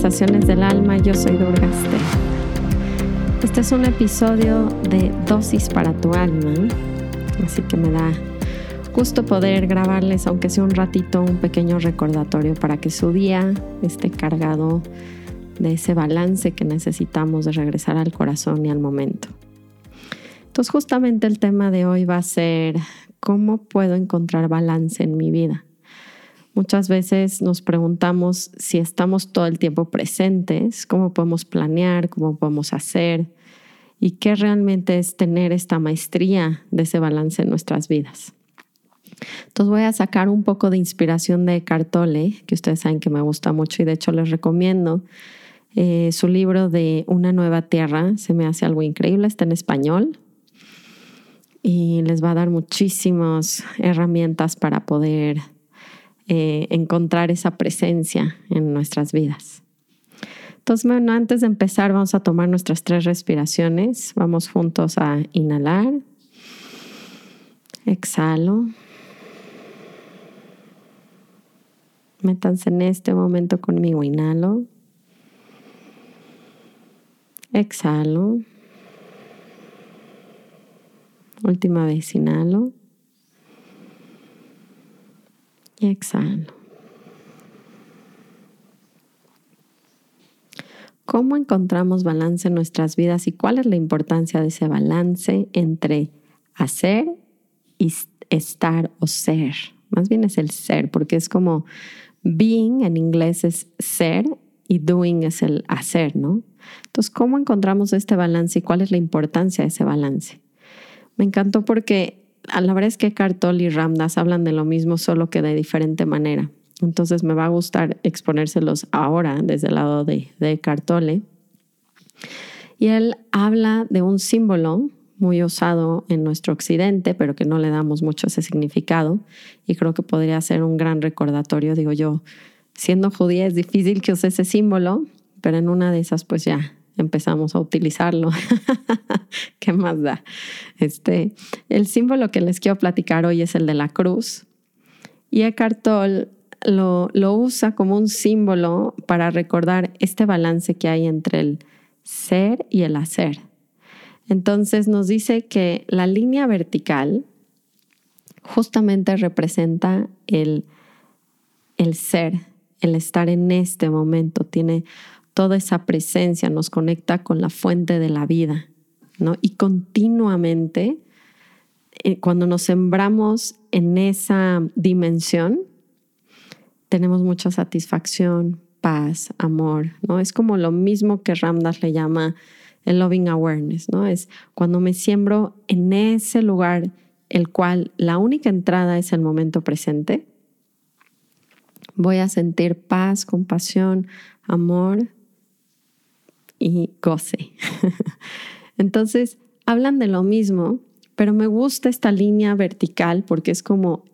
Conversaciones del Alma, yo soy Durgaste. Este es un episodio de Dosis para tu alma, así que me da gusto poder grabarles, aunque sea un ratito, un pequeño recordatorio para que su día esté cargado de ese balance que necesitamos de regresar al corazón y al momento. Entonces justamente el tema de hoy va a ser cómo puedo encontrar balance en mi vida. Muchas veces nos preguntamos si estamos todo el tiempo presentes, cómo podemos planear, cómo podemos hacer y qué realmente es tener esta maestría de ese balance en nuestras vidas. Entonces voy a sacar un poco de inspiración de Cartole, que ustedes saben que me gusta mucho y de hecho les recomiendo eh, su libro de Una nueva tierra. Se me hace algo increíble, está en español y les va a dar muchísimas herramientas para poder eh, encontrar esa presencia en nuestras vidas. Entonces, bueno, antes de empezar vamos a tomar nuestras tres respiraciones. Vamos juntos a inhalar. Exhalo. Métanse en este momento conmigo. Inhalo. Exhalo. Última vez, inhalo. Y exhalo. ¿Cómo encontramos balance en nuestras vidas y cuál es la importancia de ese balance entre hacer y estar o ser? Más bien es el ser, porque es como being en inglés es ser y doing es el hacer, ¿no? Entonces, ¿cómo encontramos este balance y cuál es la importancia de ese balance? Me encantó porque la verdad es que Cartol y Ramdas hablan de lo mismo, solo que de diferente manera. Entonces me va a gustar exponérselos ahora desde el lado de, de Cartole. Y él habla de un símbolo muy usado en nuestro occidente, pero que no le damos mucho ese significado. Y creo que podría ser un gran recordatorio, digo yo, siendo judía es difícil que use ese símbolo, pero en una de esas pues ya empezamos a utilizarlo. ¿Qué más da? Este, el símbolo que les quiero platicar hoy es el de la cruz. Y Eckhart Tolle lo, lo usa como un símbolo para recordar este balance que hay entre el ser y el hacer. Entonces nos dice que la línea vertical justamente representa el, el ser, el estar en este momento, tiene toda esa presencia nos conecta con la fuente de la vida, ¿no? Y continuamente, eh, cuando nos sembramos en esa dimensión, tenemos mucha satisfacción, paz, amor, ¿no? Es como lo mismo que Ramdas le llama el loving awareness, ¿no? Es cuando me siembro en ese lugar el cual la única entrada es el momento presente, voy a sentir paz, compasión, amor, y goce. Entonces, hablan de lo mismo, pero me gusta esta línea vertical porque es como,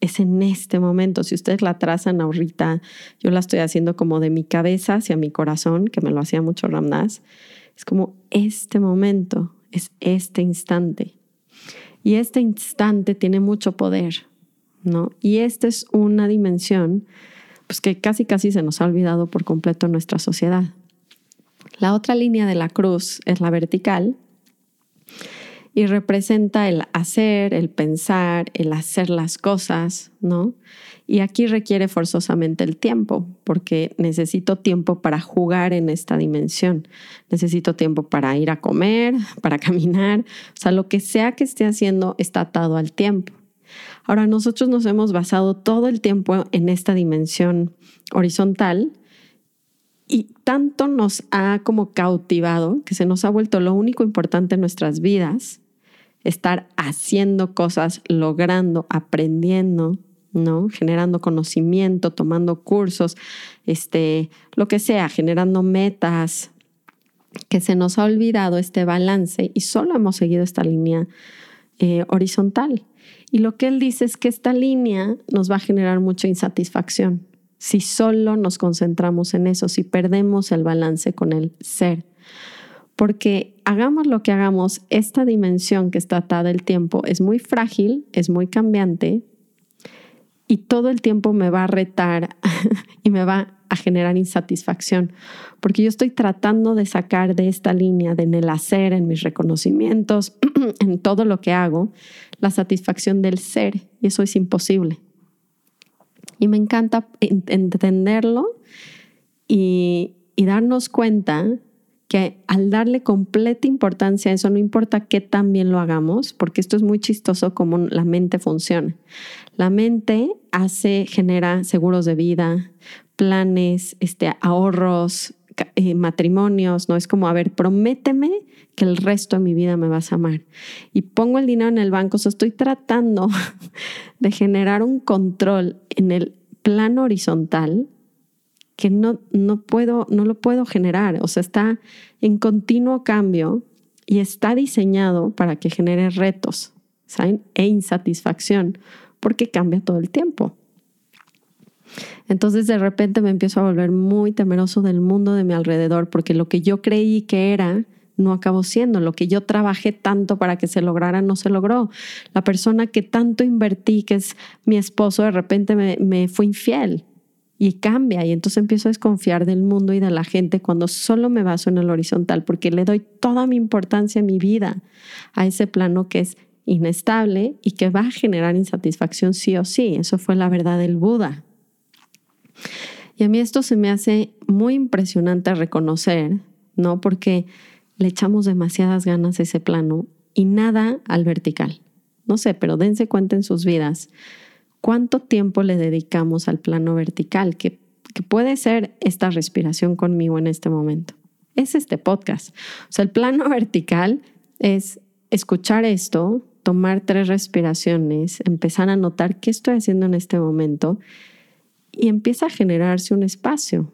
es en este momento. Si ustedes la trazan ahorita, yo la estoy haciendo como de mi cabeza hacia mi corazón, que me lo hacía mucho Ramdas. Es como este momento, es este instante. Y este instante tiene mucho poder, ¿no? Y esta es una dimensión pues que casi casi se nos ha olvidado por completo en nuestra sociedad. La otra línea de la cruz es la vertical y representa el hacer, el pensar, el hacer las cosas, ¿no? Y aquí requiere forzosamente el tiempo, porque necesito tiempo para jugar en esta dimensión. Necesito tiempo para ir a comer, para caminar, o sea, lo que sea que esté haciendo está atado al tiempo. Ahora, nosotros nos hemos basado todo el tiempo en esta dimensión horizontal y tanto nos ha como cautivado que se nos ha vuelto lo único importante en nuestras vidas, estar haciendo cosas, logrando, aprendiendo, ¿no? Generando conocimiento, tomando cursos, este, lo que sea, generando metas, que se nos ha olvidado este balance y solo hemos seguido esta línea eh, horizontal. Y lo que él dice es que esta línea nos va a generar mucha insatisfacción si solo nos concentramos en eso, si perdemos el balance con el ser. Porque hagamos lo que hagamos, esta dimensión que está atada al tiempo es muy frágil, es muy cambiante y todo el tiempo me va a retar y me va a generar insatisfacción, porque yo estoy tratando de sacar de esta línea, de en el hacer, en mis reconocimientos, en todo lo que hago, la satisfacción del ser, y eso es imposible. Y me encanta entenderlo y, darnos cuenta que al darle completa importancia a eso, no importa qué tan bien lo hagamos, porque esto es muy chistoso como la mente funciona. La mente hace, genera seguros de vida, planes, este, ahorros, eh, matrimonios, ¿no? Es como, a ver, prométeme que el resto de mi vida me vas a amar. Y pongo el dinero en el banco, estoy tratando de generar un control en el plano horizontal que no, no, puedo, no lo puedo generar. O sea, está en continuo cambio y está diseñado para que genere retos ¿saben? e insatisfacción porque cambia todo el tiempo. Entonces de repente me empiezo a volver muy temeroso del mundo de mi alrededor porque lo que yo creí que era no acabó siendo. Lo que yo trabajé tanto para que se lograra no se logró. La persona que tanto invertí, que es mi esposo, de repente me, fue infiel y cambia y entonces empiezo a desconfiar del mundo y de la gente cuando solo me baso en el horizontal porque le doy toda mi importancia mi vida a ese plano que es inestable y que va a generar insatisfacción sí o sí. Eso fue la verdad del Buda. Y a mí esto se me hace muy impresionante reconocer, ¿no? Porque le echamos demasiadas ganas a ese plano y nada al vertical. No sé, pero dense cuenta en sus vidas cuánto tiempo le dedicamos al plano vertical, que, que puede ser esta respiración conmigo en este momento. Es este podcast. O sea, el plano vertical es escuchar esto, tomar tres respiraciones, empezar a notar qué estoy haciendo en este momento y empieza a generarse un espacio.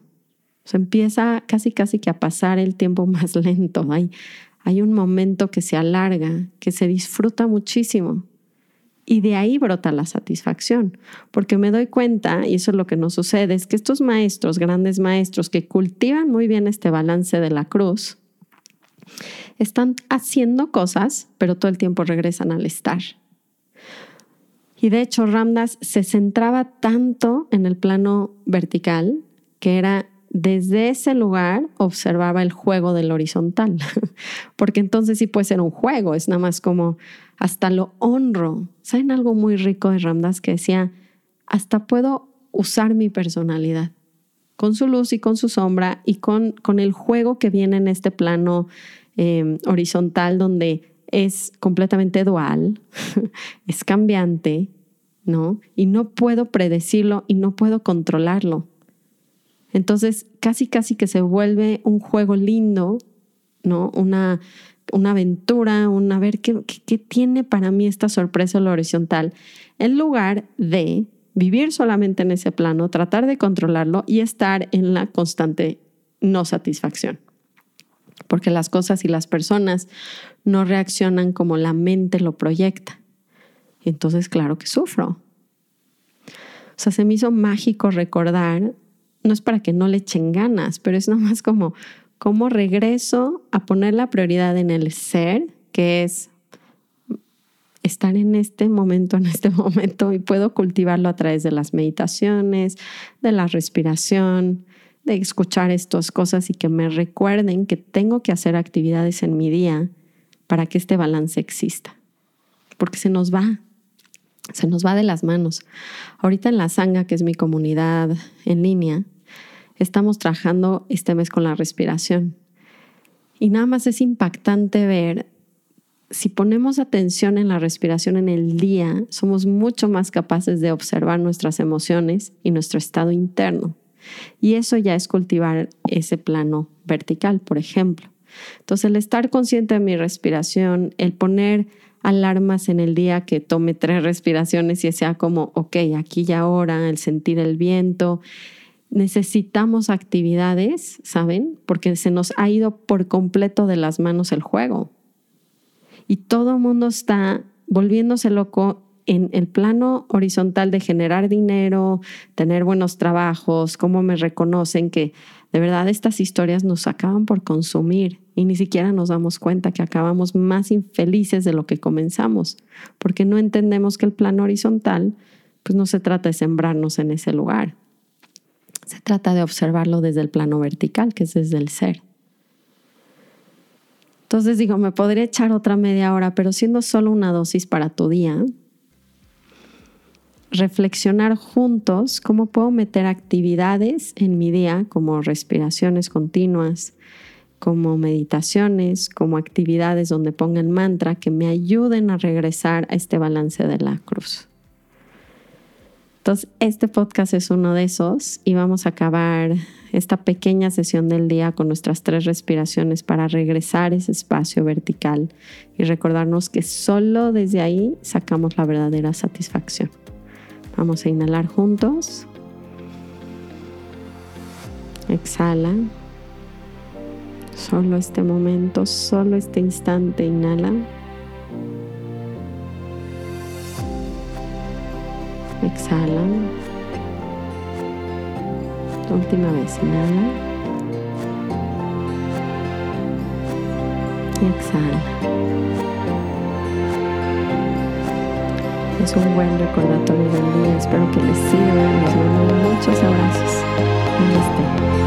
O sea, empieza casi casi que a pasar el tiempo más lento. Hay, hay un momento que se alarga, que se disfruta muchísimo. Y de ahí brota la satisfacción, porque me doy cuenta, y eso es lo que nos sucede, es que estos maestros, grandes maestros que cultivan muy bien este balance de la cruz, están haciendo cosas, pero todo el tiempo regresan al estar. Y de hecho, Ramdas se centraba tanto en el plano vertical que era desde ese lugar observaba el juego del horizontal, porque entonces sí puede ser un juego, es nada más como hasta lo honro. ¿Saben algo muy rico de Ramdas que decía, hasta puedo usar mi personalidad con su luz y con su sombra y con, con el juego que viene en este plano em, horizontal donde es completamente dual, es cambiante, ¿no? Y no puedo predecirlo y no puedo controlarlo. Entonces, casi, casi que se vuelve un juego lindo, ¿no? Una, una aventura, un a ver qué, qué, tiene para mí esta sorpresa lo horizontal, en lugar de vivir solamente en ese plano, tratar de controlarlo y estar en la constante no satisfacción. Porque las cosas y las personas no reaccionan como la mente lo proyecta. Entonces, claro que sufro. O sea, se me hizo mágico recordar no es para que no le echen ganas, pero es nomás como cómo regreso a poner la prioridad en el ser, que es estar en este momento, en este momento, y puedo cultivarlo a través de las meditaciones, de la respiración, de escuchar estas cosas y que me recuerden que tengo que hacer actividades en mi día para que este balance exista. Porque se nos va, se nos va de las manos. Ahorita en la Sanga, que es mi comunidad en línea, estamos trabajando este mes con la respiración. Y nada más es impactante ver, si ponemos atención en la respiración en el día, somos mucho más capaces de observar nuestras emociones y nuestro estado interno. Y eso ya es cultivar ese plano vertical, por ejemplo. Entonces, el estar consciente de mi respiración, el poner alarmas en el día que tome tres respiraciones y sea como, ok, aquí y ahora, el sentir el viento, necesitamos actividades, ¿saben? Porque se nos ha ido por completo de las manos el juego. Y todo el mundo está volviéndose loco en el plano horizontal de generar dinero, tener buenos trabajos, cómo me reconocen que de verdad estas historias nos acaban por consumir y ni siquiera nos damos cuenta que acabamos más infelices de lo que comenzamos, porque no entendemos que el plano horizontal pues no se trata de sembrarnos en ese lugar, Se trata de observarlo desde el plano vertical, que es desde el ser. Entonces digo, me podría echar otra media hora, pero siendo solo una dosis para tu día, reflexionar juntos cómo puedo meter actividades en mi día, como respiraciones continuas, como meditaciones, como actividades donde pongan mantra que me ayuden a regresar a este balance de la cruz. Entonces, este podcast es uno de esos y vamos a acabar esta pequeña sesión del día con nuestras tres respiraciones para regresar ese espacio vertical y recordarnos que solo desde ahí sacamos la verdadera satisfacción. Vamos a inhalar juntos. Exhala. Solo este momento, solo este instante, inhala. Exhala. Última vez, inhala. Exhala es un buen recordatorio del día. Espero que les sirva. Les mando muchos abrazos. Namaste.